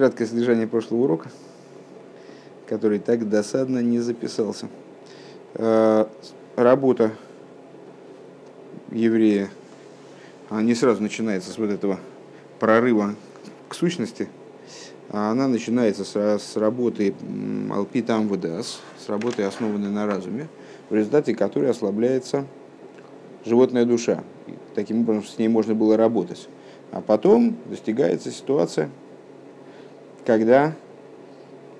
краткое содержание прошлого урока, который так досадно не записался. Э, работа еврея не сразу начинается с вот этого прорыва к сущности, а она начинается с, с работы Алпитам ВДС, с работы, основанной на разуме, в результате которой ослабляется животная душа. Таким образом, с ней можно было работать. А потом достигается ситуация, когда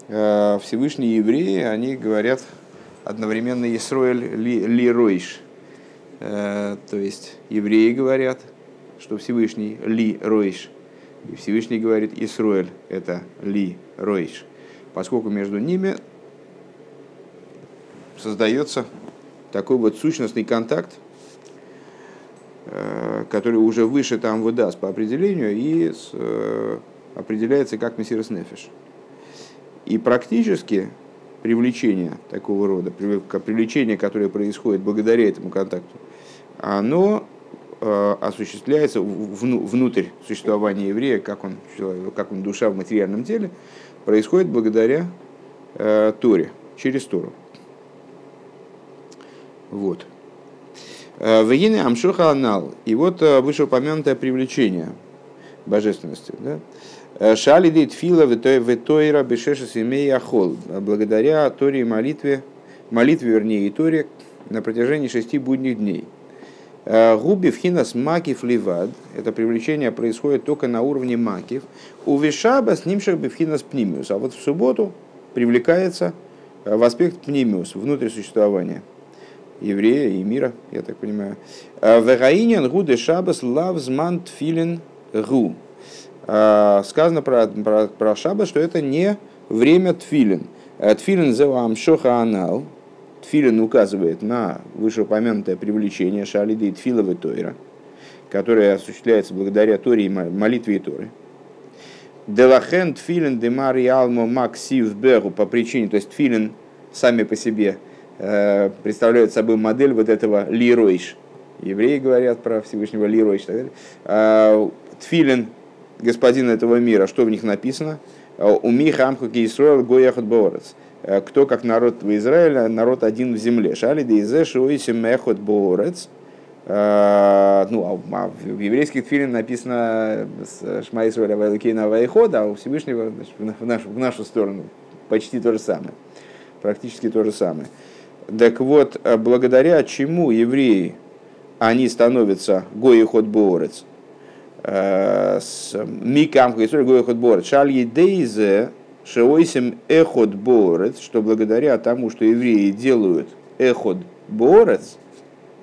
э, Всевышние евреи, они говорят одновременно Исроэль ли, ли Ройш. Э, то есть евреи говорят, что Всевышний Ли Ройш. И Всевышний говорит Исроэль, это Ли Ройш. Поскольку между ними создается такой вот сущностный контакт, э, который уже выше там выдаст по определению и э, определяется как мессирос нефиш. И практически привлечение такого рода, привлечение, которое происходит благодаря этому контакту, оно э, осуществляется внутрь существования еврея, как он, как он душа в материальном теле, происходит благодаря э, Торе, через Тору. Вот. Э, Вегины Амшоха Анал. И вот вышеупомянутое привлечение божественности. Да? Шалиды тфила ветойра бешеша семей ахол. Благодаря Торе и молитве, молитве, вернее, и Торе на протяжении шести будних дней. Губи вхинас макив ливад. Это привлечение происходит только на уровне макив. У вишаба с ним бифхинас пнимиус. А вот в субботу привлекается в аспект пнимиус, внутрь существования еврея и мира, я так понимаю. Вегаинин гуде шабас лавзман тфилин гу. А, сказано про, про, про шаббат, что это не время тфилин. Э, тфилин зеуам шоха анал. Тфилин указывает на вышеупомянутое привлечение шалиды и тфиловой тойра, которое осуществляется благодаря Торе и молитве и Торы. Делахен тфилин демари алмо максив бегу по причине, то есть тфилин сами по себе э, представляют собой модель вот этого лиройш. Евреи говорят про Всевышнего лиройш. А, тфилин господина этого мира, что в них написано? У Михамху Кисруэл Гояхат Боорец. Кто как народ в Израиле, народ один в земле. Шали Дейзе Шуисим Эхот Боорец. А, ну, а, а в еврейских фильмах написано Шма Исруэля Вайлакейна Вайхода, а у Всевышнего значит, в, нашу, в нашу сторону почти то же самое. Практически то же самое. Так вот, благодаря чему евреи, они становятся Гояхот Боорец, Э, Микам Хисрой Гойхот Борет. Шаль Едейзе Шеойсим Эхот Борет, что благодаря тому, что евреи делают Эхот Борец,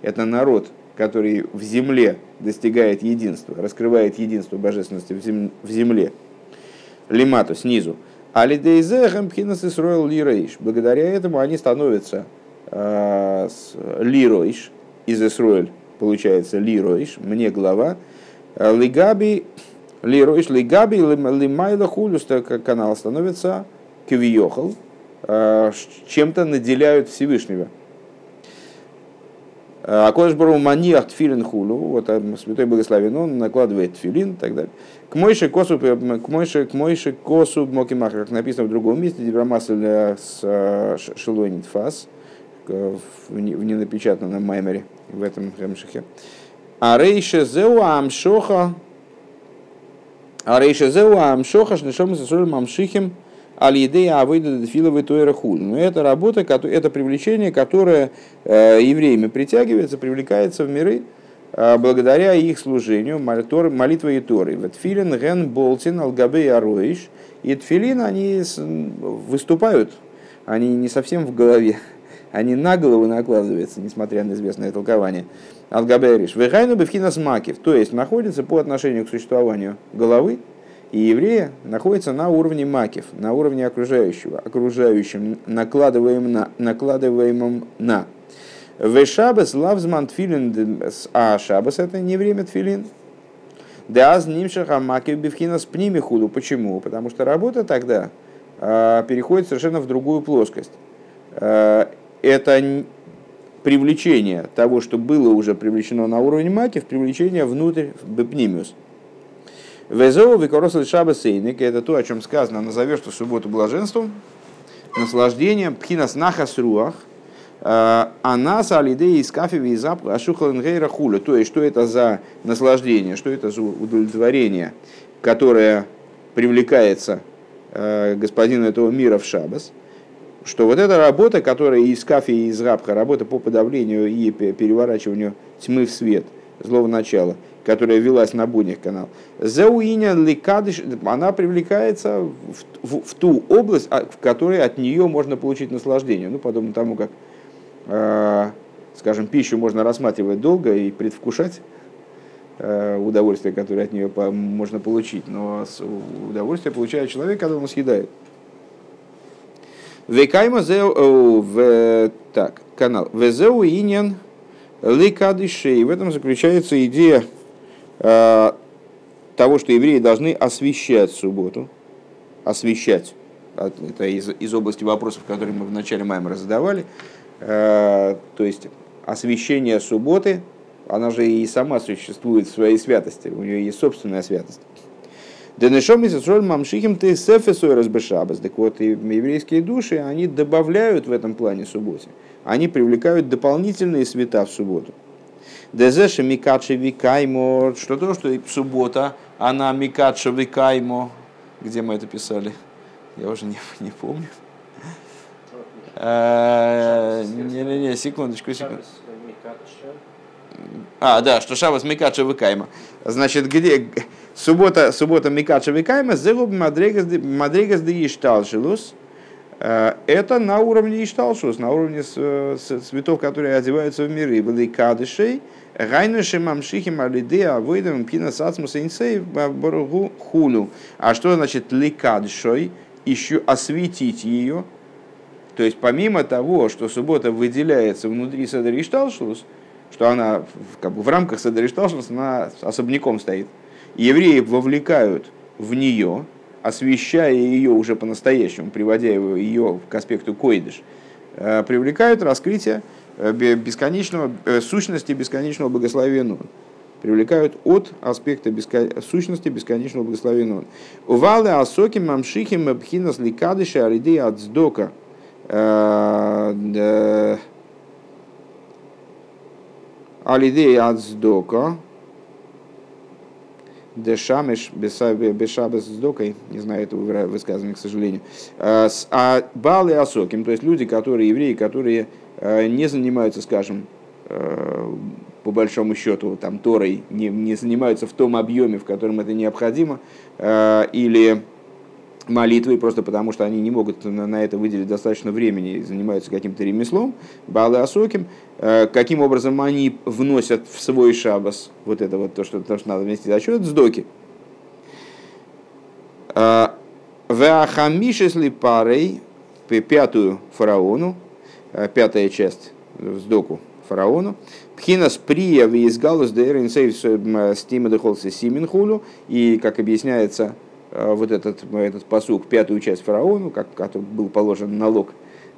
это народ, который в земле достигает единства, раскрывает единство божественности в земле. Лимату снизу. Алидейзе Хампхинас Исроил Лирейш. Благодаря этому они становятся э, Лиройш из Исроиль, получается Лиройш, мне глава, Лигаби, Лиройш Лигаби, Лимайла Хулюс, канал становится Квиохал, э, чем-то наделяют Всевышнего. А Кодыш Бару Маниах Тфилин Хулу, вот э, Святой Благословен, он накладывает тфилин и так далее. К Мойше Косу, к Мойше, к Мойше Косу Мокимахар, как написано в другом месте, Дебрамасль с э, Шелойнит Фас, в ненапечатанном маймере в этом Ремшихе. А рейше зеу амшоха, а рейше зеу амшоха, шнешом сосоль мамшихим, аль-идея авойда дефиловой тойра хуль. Но это работа, это привлечение, которое евреями притягивается, привлекается в миры, благодаря их служению, молитвы и Торы. Вот филин, ген, болтин, алгабе и ароиш. И тфилин, они выступают, они не совсем в голове, они на голову накладываются, несмотря на известное толкование. Алгабериш. Вехайну бифхинас макив, то есть находится по отношению к существованию головы, и еврея находится на уровне макив, на уровне окружающего, окружающим, накладываемым на. Накладываемым на. Вешабас лавзман тфилин, а шабас это не время тфилин. Да, с нимшаха макив бифхинас пними худу. Почему? Потому что работа тогда а, переходит совершенно в другую плоскость. А, это привлечение того, что было уже привлечено на уровне маки, в привлечение внутрь бепнимиус. Везоу викоросл шаба сейник, это то, о чем сказано, назовешь что субботу блаженством, наслаждением, пхинас нахас руах, она с алидеей из кафеви и запах ашухалангейра хуля. То есть, что это за наслаждение, что это за удовлетворение, которое привлекается э, господину этого мира в шабас, что вот эта работа, которая из кафе и из рабха, работа по подавлению и переворачиванию тьмы в свет, злого начала, которая велась на будних канал, зауиня ликадыш, она привлекается в, в, в ту область, а, в которой от нее можно получить наслаждение. Ну, подобно тому, как, э, скажем, пищу можно рассматривать долго и предвкушать, э, удовольствие, которое от нее можно получить, но удовольствие получает человек, когда он съедает. Векайма в так, канал. Везеу иньян ликадышей. В этом заключается идея э, того, что евреи должны освещать субботу. Освещать. Это из, из области вопросов, которые мы в начале Маймера задавали. Э, то есть освещение субботы, она же и сама существует в своей святости, у нее есть собственная святость. Денешом Исроль Мамшихим ты сефесуй разбешабас. Так вот, и еврейские души, они добавляют в этом плане субботе. Они привлекают дополнительные света в субботу. Дезеша микачи викаймо. Что то, что суббота, она микача викаймо. Где мы это писали? Я уже не, не помню. Э, Не-не-не, секундочку, секундочку. А, да, что Шабас Микача Выкайма. Значит, где суббота, суббота Микача Выкайма, Зеруб Мадригас де Ишталшилус. Э, это на уровне Ишталшус, на уровне цветов, которые одеваются в миры. Были кадышей, Гайнуши мамшихи малиде авойдам пина сацмус инсей баругу хулю. А что значит ликадшой? Еще осветить ее. То есть помимо того, что суббота выделяется внутри Седри Шталшус, что она как бы, в рамках Седришталшус, она особняком стоит. Евреи вовлекают в нее, освещая ее уже по-настоящему, приводя ее к аспекту койдыш, э, привлекают раскрытие э, бесконечного, э, сущности бесконечного благословения привлекают от аспекта бескон... сущности бесконечного благословения. Увалы асоки мамшихим бхинас ликадыша аридея от сдока. Алидей Ацдока, Дешамеш Бешабес докой, не знаю этого высказывания, к сожалению. А, а Балы Асоким, то есть люди, которые евреи, которые э, не занимаются, скажем, э, по большому счету, там, Торой, не, не занимаются в том объеме, в котором это необходимо, или молитвой, просто потому что они не могут на это выделить достаточно времени и занимаются каким-то ремеслом, Балы Асоким, э, каким образом они вносят в свой шабас вот это вот то, что, то, что надо внести? За счет сдоки. Э, Веахамишесли парой, пятую фараону, э, пятая часть сдоку фараону, Пхинас прия визгалус дейрин сейвс стима дехолси симинхулю, и, как объясняется вот этот, этот посук, пятую часть фараону, как, который был положен налог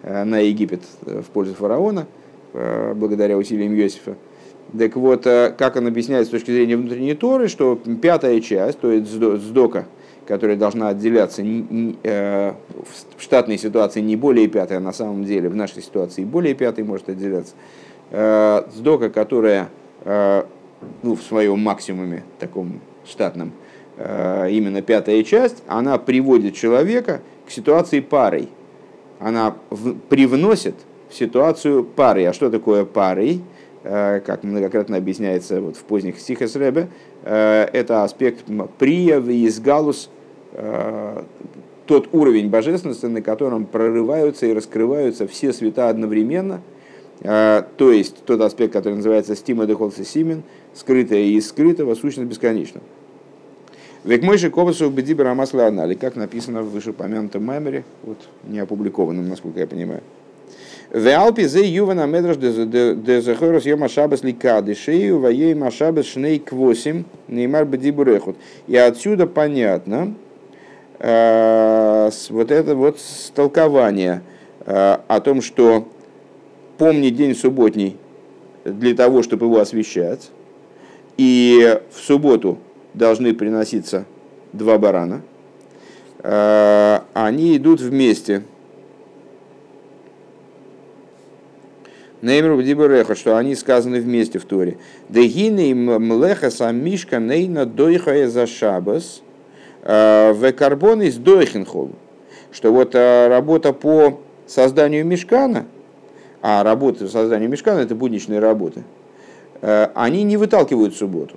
э, на Египет э, в пользу фараона, благодаря усилиям Иосифа. Так вот, как он объясняет с точки зрения внутренней Торы, что пятая часть, то есть сдока, которая должна отделяться в штатной ситуации не более пятой, а на самом деле в нашей ситуации более пятой может отделяться, сдока, которая ну, в своем максимуме таком штатном, Э, именно пятая часть, она приводит человека к ситуации парой. Она в, привносит в ситуацию парой. А что такое парой? Э, как многократно объясняется вот в поздних стихах Рэбе, э, это аспект прия, изгалус, тот уровень божественности, на котором прорываются и раскрываются все света одновременно, то есть тот аспект, который называется стима дехолса симен, скрытое и скрытого, сущность бесконечного. Век мой же ковасу бедибер амасла анали, как написано в вышеупомянутом мемере, вот не опубликованном, насколько я понимаю. В Алпе зе ювана медраш де захорос йома шабас ликады шею ваей машабас шней квосим неймар бедибурехут. И отсюда понятно э, вот это вот столкование э, о том, что помни день субботний для того, чтобы его освещать, и в субботу должны приноситься два барана, они идут вместе. Неймру Дибереха, что они сказаны вместе в Торе. Дегины млеха самишка нейна дойхая за шабас в карбон из дойхенхол. Что вот работа по созданию мешкана, а работа по созданию мешкана это будничные работы, они не выталкивают субботу.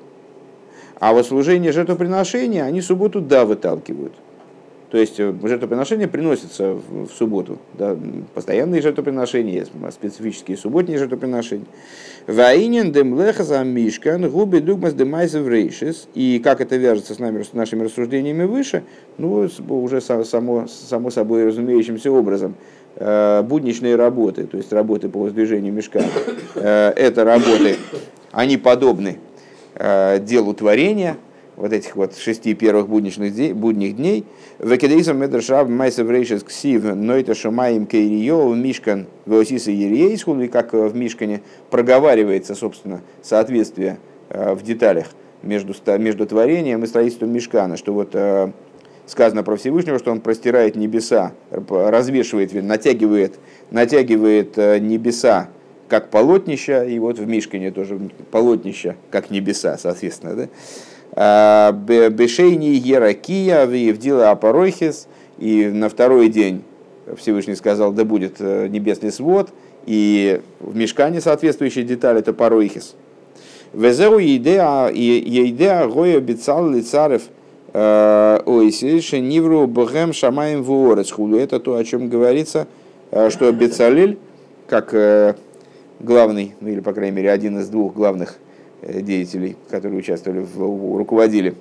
А вот служение жертвоприношения они субботу да выталкивают. То есть э, жертвоприношения приносятся в субботу. Да, постоянные жертвоприношения, специфические субботние жертвоприношения. Ваинен демлеха за мишкан губи дугмас демайзев. И как это вяжется с, нами, с нашими рассуждениями выше, ну, уже само, само собой разумеющимся образом. Э, будничные работы, то есть работы по воздвижению мешка, э, это работы, они подобны делу творения, вот этих вот шести первых будничных дней, будних дней. Векедейсом медршав майсов рейшес ксив нойта шумаем кейрио в мишкан веосиса ериейсхул, и как в мишкане проговаривается, собственно, соответствие э, в деталях между, между творением и строительством мишкана, что вот э, сказано про Всевышнего, что он простирает небеса, развешивает, натягивает, натягивает э, небеса как полотнища, и вот в Мишкане тоже полотнища, как небеса, соответственно. Да? А, Бешейни Еракия в дела Апорохис, и на второй день Всевышний сказал, да будет э, небесный свод, и в мешкане соответствующая деталь это Паройхис. Везеу идея гоя бицал лицарев э, ойсиши нивру богем шамаем вуорец худу. Это то, о чем говорится, э, что Бецалель, как главный, ну или, по крайней мере, один из двух главных Э, деятелей, которые участвовали, в, руководили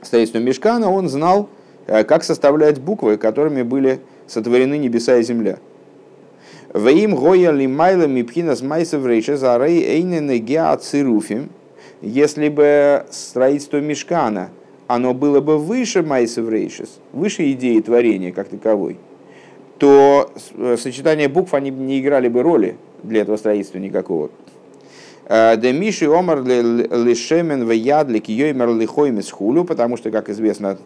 строительством Мешкана, он знал, э, как составлять буквы, которыми были сотворены небеса и земля. Ваим гоя лимайла мипхинас майсов рейшезарей эйнене геацируфим. Если бы строительство Мешкана, оно было бы выше майсов рейшес, выше идеи творения как таковой, то э, сочетание букв они не играли бы роли для этого строительства никакого. Демиши омар лишемен в ядлик йоймер лихоймис хулю, потому что, как известно,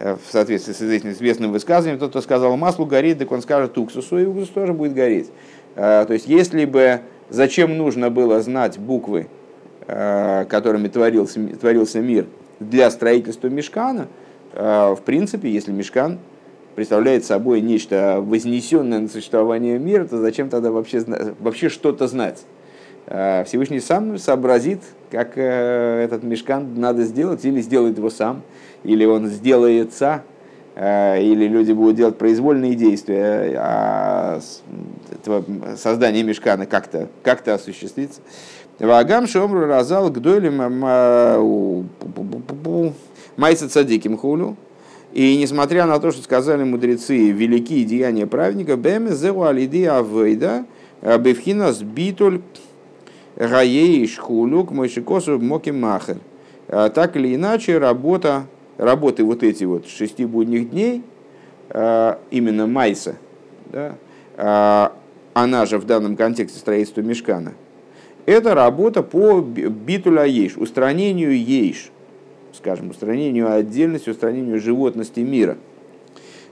э, в соответствии с известным высказыванием, тот, кто сказал маслу горит, так он скажет уксусу, и уксус тоже будет гореть. Э, то есть, если бы зачем нужно было знать буквы, э, которыми творился, творился мир для строительства мешкана, в принципе, если мешкан представляет собой нечто вознесенное на существование мира, то зачем тогда вообще, вообще что-то знать? Э, Всевышний сам сообразит, как э, этот мешкан надо сделать, или сделает его сам, или он сделается, э, или люди будут делать произвольные действия, а создание мешкана как-то как осуществится. Вагам шомру разал гдойлем майса цадиким хулю. И несмотря на то, что сказали мудрецы, великие деяния праведника, бэме зеу алиди авейда, бевхинас битуль Гаей Шхулюк Мойшикосу Моки Махер. А, так или иначе, работа, работы вот эти вот шести будних дней, а, именно Майса, да, а, она же в данном контексте строительства Мешкана, это работа по битуля ейш, устранению ейш, скажем, устранению отдельности, устранению животности мира –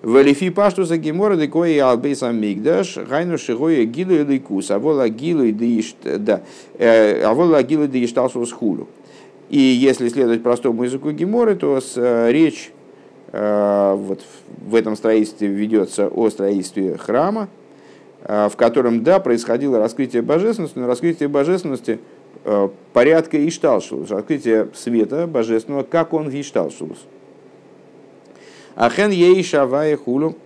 Валифи пашту за гемора де кое албейса мигдаш, гайну шигоя гилу и лейкус, а вола гилу и да, э, а с хулю. И если следовать простому языку геморы, то с, э, речь э, вот в этом строительстве ведется о строительстве храма, в котором, да, происходило раскрытие божественности, но раскрытие божественности порядка Ишталшулус, раскрытие света божественного, как он в Ишталшулус. Ахен ей шавая хулу.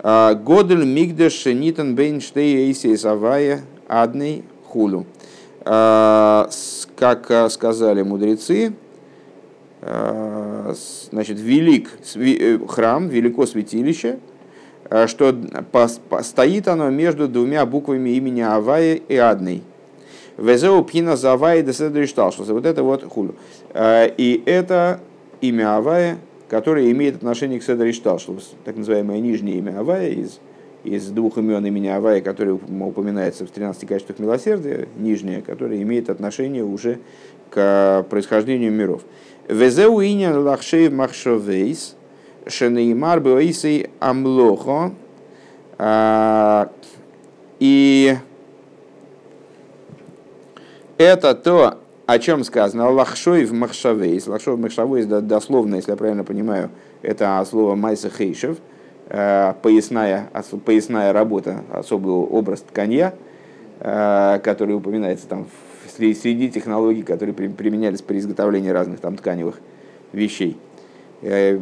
А, Годель мигдеш нитан бейн штей эйсей савая адный хулу. А, как а, сказали мудрецы, значит, велик э, храм, велико святилище, что стоит оно между двумя буквами имени Авая и Адной. Везеу пхина за Авая деседришталшус. Вот это вот хулю. И это имя Авая, которое имеет отношение к Седер Ишталшус, так называемое нижнее имя Авая из из двух имен имени Авая, который упоминается в 13 качествах милосердия, нижнее, которое имеет отношение уже к происхождению миров. Везеу иньян лахшей махшовейс, шенеймар беоисей амлохо, а, и это то, о чем сказано, лахшой в махшавейс. Лахшой в махшавейс, дословно, если я правильно понимаю, это слово майса хейшев, э, поясная, поясная работа, особый образ тканья, э, который упоминается там среди технологий, которые применялись при изготовлении разных там тканевых вещей. Э,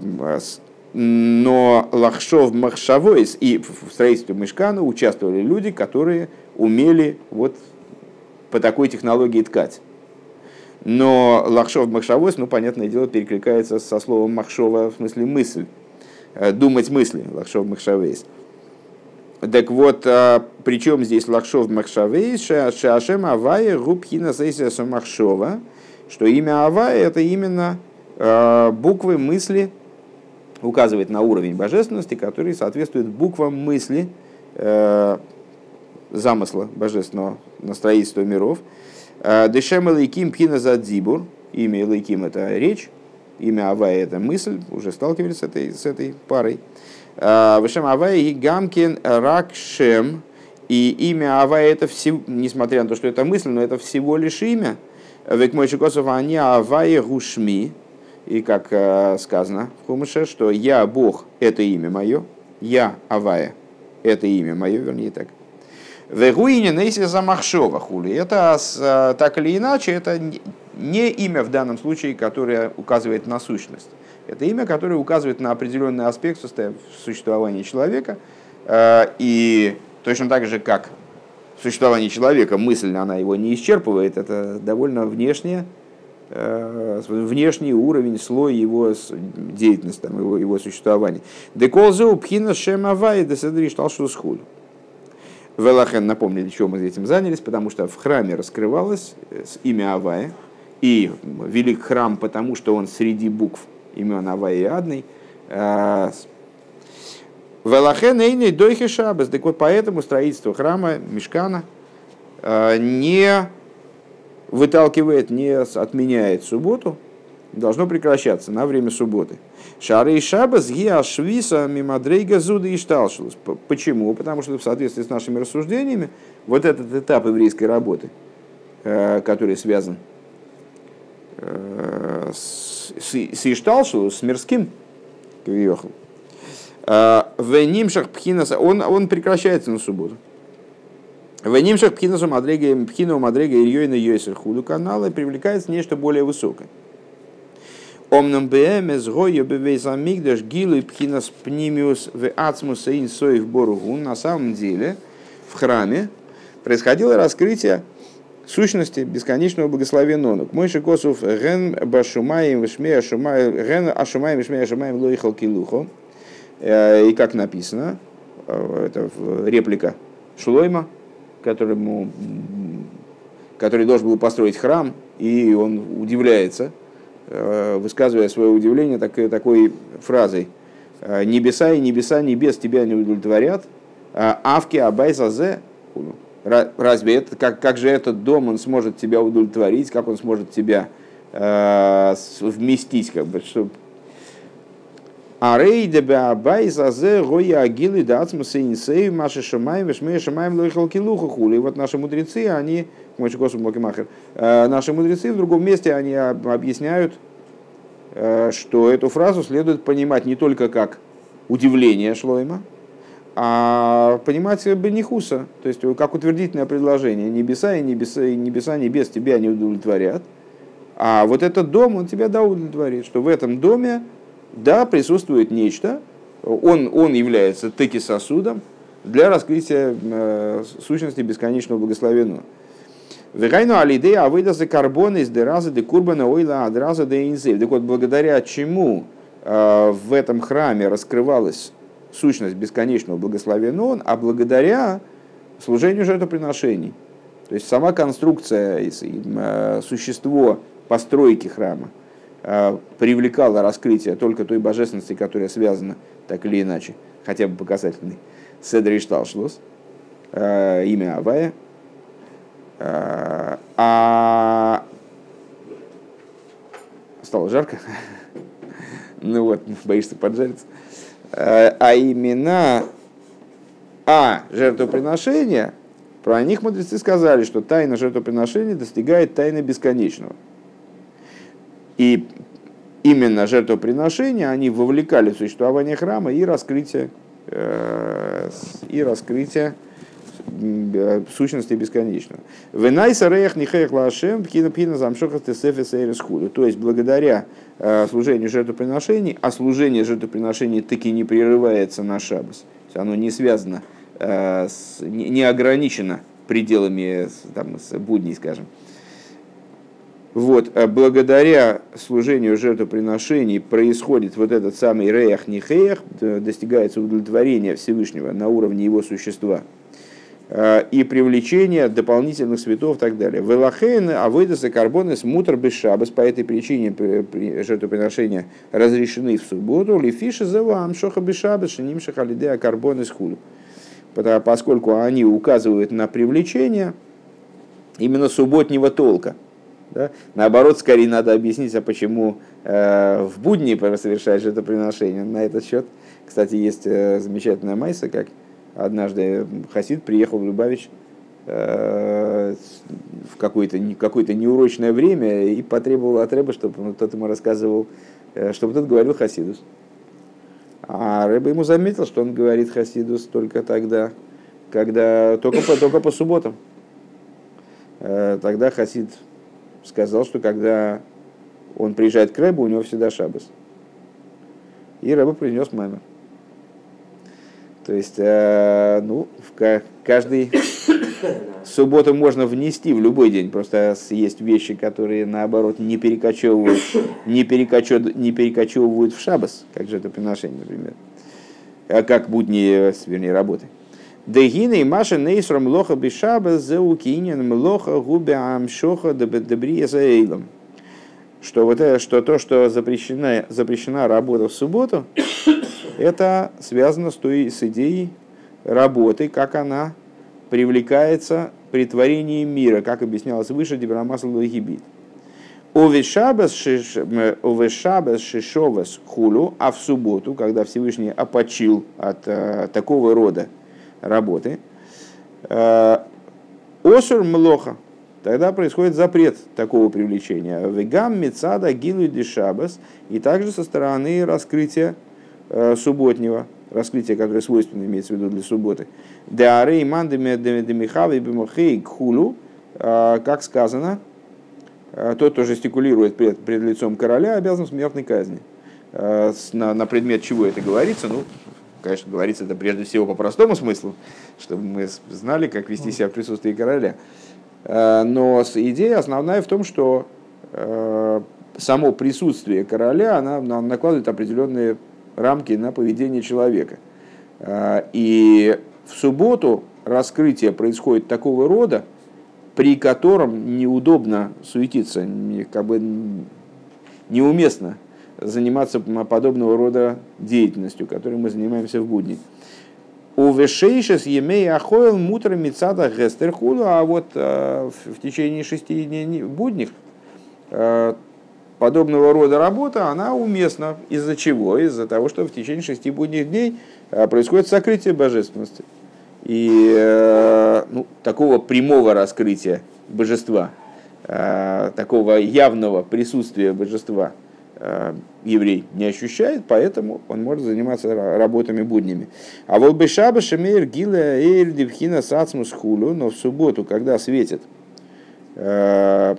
но Лахшов Махшавойс и в строительстве Мешкана участвовали люди, которые умели вот по такой технологии ткать. Но Лахшов Махшавойс, ну, понятное дело, перекликается со словом Махшова, в смысле мысль, э, думать мысли, Лахшов Махшавейс. Так вот, а, причем здесь Лахшов Махшавейс, Шашем Авая Губхина Сейсиаса Махшова, что имя Авая это именно а, буквы мысли, указывает на уровень божественности, который соответствует буквам мысли э, замысла божественного на строительство миров. Э, Дешем Элайким Пхина Задзибур, имя Элайким это речь, имя Авая это мысль, уже сталкивались с этой, с этой парой. Э, Вешем Авая и Гамкин Ракшем, и имя Авая это всего, несмотря на то, что это мысль, но это всего лишь имя. Век мой Шикосов, они Авая Гушми, и как сказано в Хумыше, что «Я Бог» — это имя мое, «Я Авая» — это имя мое, вернее так. Вегуине нейси замахшова хули. Это э, так или иначе, это не имя в данном случае, которое указывает на сущность. Это имя, которое указывает на определенный аспект существования человека. Э, и точно так же, как существование человека, мысль, она его не исчерпывает, это довольно внешнее, внешний уровень, слой его деятельности, его, его существования. Деколзу пхина шемавай деседри шталшу схуд. Велахен, напомнили, чего мы этим занялись, потому что в храме раскрывалось э, имя Авая, и велик храм, потому что он среди букв имен Авая и Адной. Э, Велахен эйней дойхи шабас. Так вот, поэтому строительство храма, мешкана, не выталкивает, не отменяет субботу, должно прекращаться на время субботы. Шары и шабас гиашвиса мимадрейга зуда и шталшилус. Почему? Потому что в соответствии с нашими рассуждениями вот этот этап еврейской работы, э, который связан э, с, с Ишталшилус, с мирским, э, в Нимшах Пхинаса, он, он прекращается на субботу. В нимшах пхинасу мадрега, пхину мадрега Ильёйна Йойсер худу канала привлекается нечто более высокое. Омном бэмэс гойо бевейс амигдаш гилу пхинас пнимиус в ацмус ин соев боругун. На самом деле в храме происходило раскрытие сущности бесконечного благословенного. Мой шикосов ген башумаем вишмея шумаем ген ашумаем вишмея шумаем лоихал килухо. Э, и как написано, э, это реплика Шлойма, которому, который должен был построить храм, и он удивляется, высказывая свое удивление так, такой фразой. «Небеса и небеса небес тебя не удовлетворят, а авки абайзазе» Разве это, как, как же этот дом, он сможет тебя удовлетворить, как он сможет тебя э, вместить, как бы, чтобы а рейде беабай зазе гоя агилы дацмуса инсей маши шамаем вешмея шамаем лойхал килуха хули. Вот наши мудрецы, они, мой косу Мокимахер, э, наши мудрецы в другом месте, они объясняют, э, что эту фразу следует понимать не только как удивление Шлойма, а понимать Бенихуса, то есть как утвердительное предложение. Небеса и небеса, и небеса небес тебя не удовлетворят, а вот этот дом, он тебя да удовлетворит, что в этом доме да, присутствует нечто, он, он является таки сосудом для раскрытия э, сущности бесконечного благословенного. Вегайну алидея авыда за карбон из дераза де курбана ойла адраза де инзев. Так вот, благодаря чему э, в этом храме раскрывалась сущность бесконечного благословенного, а благодаря служению жертвоприношений. То есть сама конструкция, э, существо постройки храма – привлекало раскрытие только той божественности, которая связана так или иначе, хотя бы показательной, Седри Шталшлус, имя Авая. А стало жарко. ну вот, боишься поджариться. А имена а жертвоприношения, про них мудрецы сказали, что тайна жертвоприношения достигает тайны бесконечного. И именно жертвоприношения, они вовлекали в существование храма и раскрытие, э, и раскрытие э, сущности бесконечного. Венайса реях нихеях лашем пхина пхина замшоха тесефес То есть, благодаря э, служению жертвоприношений, а служение жертвоприношений таки не прерывается на шабас. Оно не связано, не ограничено пределами там, с будней, скажем. Вот, а благодаря служению жертвоприношений происходит вот этот самый реях нихеях, достигается удовлетворение Всевышнего на уровне его существа а, и привлечение дополнительных светов и так далее. Велахейн авойдаса карбоны смутр без шабас, по этой причине жертвоприношения разрешены в субботу, лифиши завам шоха без шабас, шиним шахалидея карбоны схулу. Поскольку они указывают на привлечение именно субботнего толка – да? Наоборот, скорее надо объяснить, а почему э, в будни совершаешь это приношение. На этот счет, кстати, есть э, замечательная майса, как однажды Хасид приехал в Любавич э, в какое-то какое неурочное время и потребовал от Рэба, чтобы ну, тот ему рассказывал, э, чтобы тот говорил Хасидус. А Рэба ему заметил, что он говорит Хасидус только тогда, когда только по, только по субботам. Э, тогда Хасид сказал, что когда он приезжает к Рэбу, у него всегда шабас. И Рэба принес мамер. То есть, э, ну, в каждый субботу можно внести в любой день. Просто есть вещи, которые, наоборот, не перекочевывают, не перекочевывают, не перекочевывают в шабас, как же это приношение, например. А как будни, вернее, работы. Дегина и Маша Нейсром Лоха Бишаба Зеукинин Млоха Губе Амшоха Дебрия Заэйлом. Что, вот это, что то, что запрещена, запрещена работа в субботу, это связано с той с идеей работы, как она привлекается при творении мира, как объяснялось выше Дебрамасл Логибит. Овешабас шишовас хулу, а в субботу, когда Всевышний опочил от э, такого рода работы. Э, Осур млоха. Тогда происходит запрет такого привлечения. Вегам мецада гилу дешабас. И также со стороны раскрытия э, субботнего, раскрытия, которое свойственно имеется в виду для субботы. Деарей мандами демихавы бимохей кхулу, э, как сказано, тот, кто жестикулирует пред, пред лицом короля, обязан смертной казни. На, на предмет чего это говорится, ну, конечно, говорится это прежде всего по простому смыслу, чтобы мы знали, как вести себя в присутствии короля. Э, но идея основная в том, что э, само присутствие короля она накладывает определенные рамки на поведение человека. Э, и в субботу раскрытие происходит такого рода, при котором неудобно суетиться, как бы неуместно заниматься подобного рода деятельностью, которой мы занимаемся в будни. У вешейшес емей ахойл мутра мицада гестерхуду, а вот э, в течение шести дней будних э, подобного рода работа, она уместна. Из-за чего? Из-за того, что в течение шести будних дней э, происходит сокрытие божественности. И ну, такого прямого раскрытия божества, такого явного присутствия божества – еврей не ощущает, поэтому он может заниматься работами буднями. А вот бы шаба шемейр гила эйр дивхина сацмус хулу, но в субботу, когда светит э,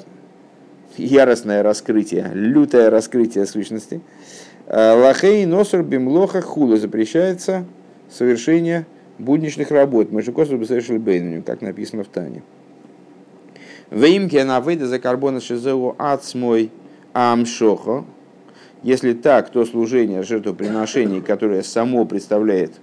яростное раскрытие, лютое раскрытие сущности, э, лахей носор бимлоха хулу запрещается совершение будничных работ. Мы же бы совершили бейню, как написано в Тане. Веймке на выйда за карбона шизеу ацмой амшохо, если так, то служение жертвоприношений, которое само представляет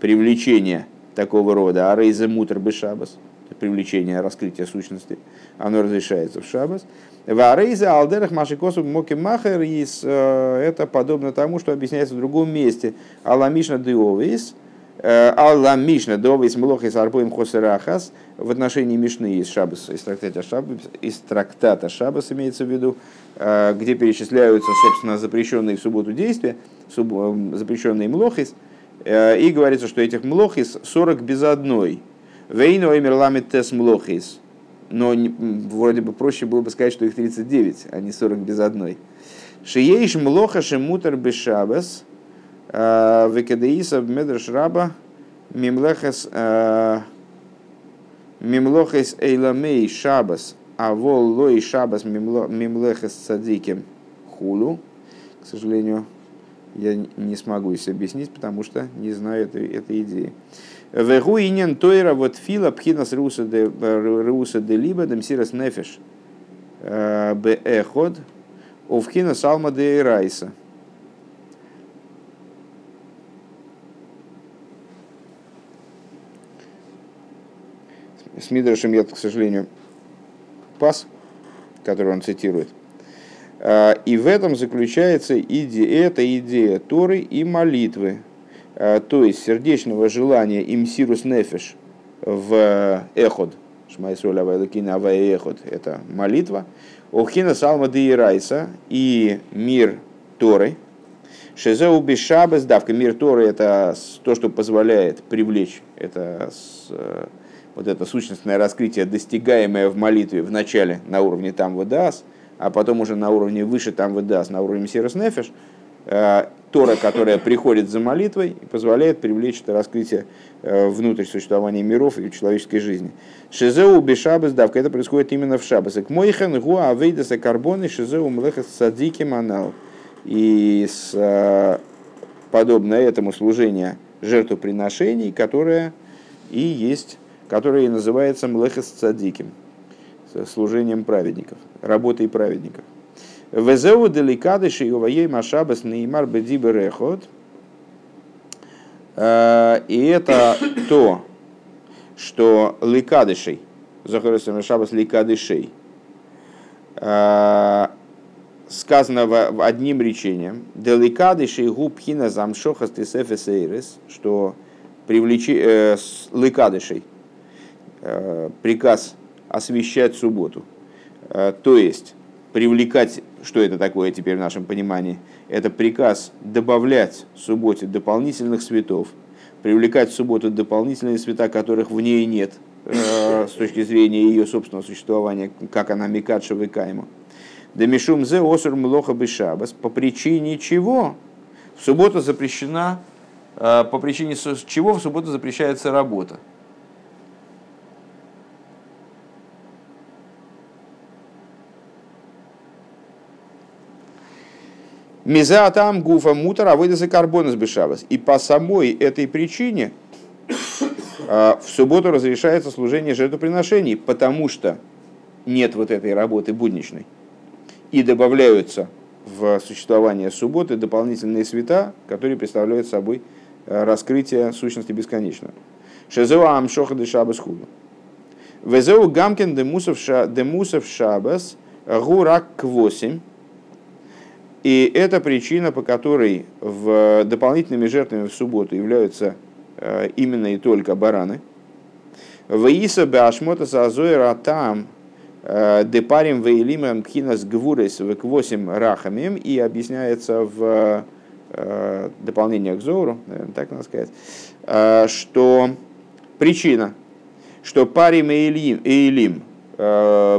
привлечение такого рода, а рейзе мутр бы шабас, привлечение раскрытия сущности, оно разрешается в шабас. Варейза алдерах машикосу моки махер, э, это подобно тому, что объясняется в другом месте. Аламишна деовис, Алла Мишна, Довис Млох из Арбоим Хосерахас, в отношении Мишны из Шабас, из трактата Шабас, из трактата Шабас имеется в виду, где перечисляются, собственно, запрещенные в субботу действия, запрещенные млохис, и говорится, что этих млохис 40 без одной. Вейну эмерламит тес млохис. Но вроде бы проще было бы сказать, что их 39, а не 40 без одной. Шиеиш млоха шемутер бешабас, векадеиса медрш раба, мимлехас мимлохес эйламей шабас, а вол лой шабас мимлехес цадиким хулу. К сожалению, я не смогу себе объяснить, потому что не знаю этой, этой идеи. Вегу инен тойра вот фила пхинас руса де, либо демсирас нефеш э, бе эход овхина салма де райса. С Мидрашем я, к сожалению, пас, который он цитирует. А, и в этом заключается идея, эта идея Торы и молитвы, а, то есть сердечного желания имсирус нефеш в эход, Шмайсоля Вайлакина Эход, это молитва, Охина Салма Райса и мир Торы, Шезеу Бешабес, давка. Мир Торы, это то, что позволяет привлечь, это э, вот это сущностное раскрытие, достигаемое в молитве в начале на уровне там выдаст, а потом уже на уровне выше там выдаст, на уровне Сирос Нефеш, э, Тора, которая приходит за молитвой и позволяет привлечь это раскрытие э, внутрь существования миров и человеческой жизни. Шизеу бешабас давка, это происходит именно в шабас. К моихен гуа авейдаса карбоны шизеу млехас садики манал. И с, э, подобно этому служение жертвоприношений, которое и есть, которое и называется млехас цадиким служением праведников, работой праведников. Везеу деликадыши уваей машабас неймар бедибер эхот. Э, и это то, что ликадышей, захорисом шабас ликадышей, э, сказано в одним речением, деликадышей губхина замшохас тесефесейрес, что привлечи, э, ликадышей, приказ освещать субботу. Э, то есть привлекать, что это такое теперь в нашем понимании, это приказ добавлять субботе дополнительных светов, привлекать в субботу дополнительные света, которых в ней нет, э, с точки зрения ее собственного существования, как она микадша выкаема. Демишум зе осур млоха бешабас, по причине чего в субботу запрещена, э, по причине чего в субботу запрещается работа. Мизатам гуфа мутар, а выйдется карбонас бешавас. И по самой этой причине а, в субботу разрешается служение жертвоприношений, потому что нет вот этой работы будничной. И добавляются в существование субботы дополнительные света, которые представляют собой а, раскрытие сущности бесконечного. Шезеу амшоха де шабас худу. Везеу гамкин демусов шабас гурак к восемь. И это причина, по которой в дополнительными жертвами в субботу являются э, именно и только бараны. Ваиса башмота сазойра там э, депарим вейлимам кхинас гвурес в восемь рахамим и объясняется в э, дополнение к Зору, наверное, так надо сказать, что причина, что парим и элим,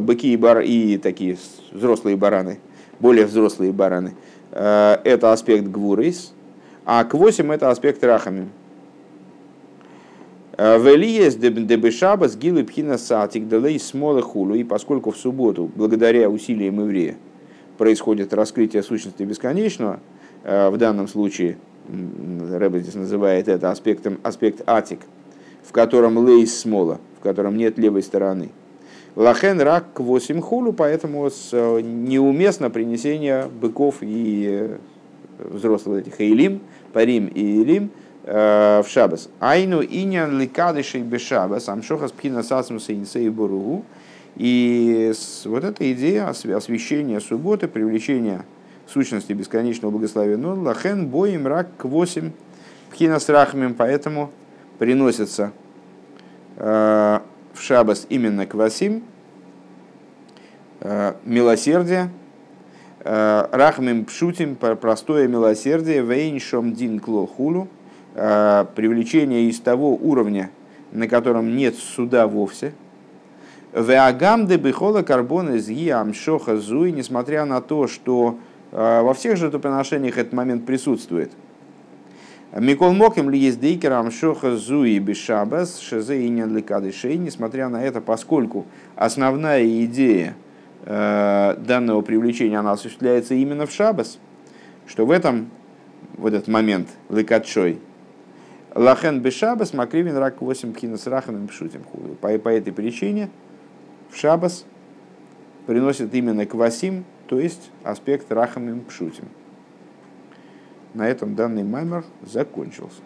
быки и, бар, и такие взрослые бараны – более взрослые бараны, э, это аспект гвурис, а к 8 это аспект рахами. Э, Велиес дебешаба с гилы пхина сатик делей смолы хулу. И поскольку в субботу, благодаря усилиям еврея, происходит раскрытие сущности бесконечного, э, в данном случае Рэбе здесь называет это аспектом, аспект атик, в котором лейс смола, в котором нет левой стороны – Лахен рак к 8 хулу, поэтому э, неуместно принесение быков и э, взрослых этих Эйлим, Парим и Илим э, в Шабас. Айну инян ликадышей бешабас, амшохас пхина сасмуса инсей буругу. И вот эта идея освящения субботы, привлечения сущности бесконечного благословения, лахен боим рак к 8 пхина с рахмим, поэтому приносятся в шабас именно квасим, милосердие, рахмим пшутим, простое милосердие, вейншом дин клохулу, привлечение из того уровня, на котором нет суда вовсе. Веагам де бихола карбон из амшоха зуи, несмотря на то, что во всех жертвоприношениях этот момент присутствует – Микол Моким ли есть дейкерам шоха зуи бешабас шезе и ликадышей, несмотря на это, поскольку основная идея э, данного привлечения она осуществляется именно в шабас, что в этом, в этот момент, ликадшой, лахен бешабас макривин рак 8 пхинас раханом пшутим по, по этой причине в шабас приносит именно квасим, то есть аспект рахамим пшутим. На этом данный маймер закончился.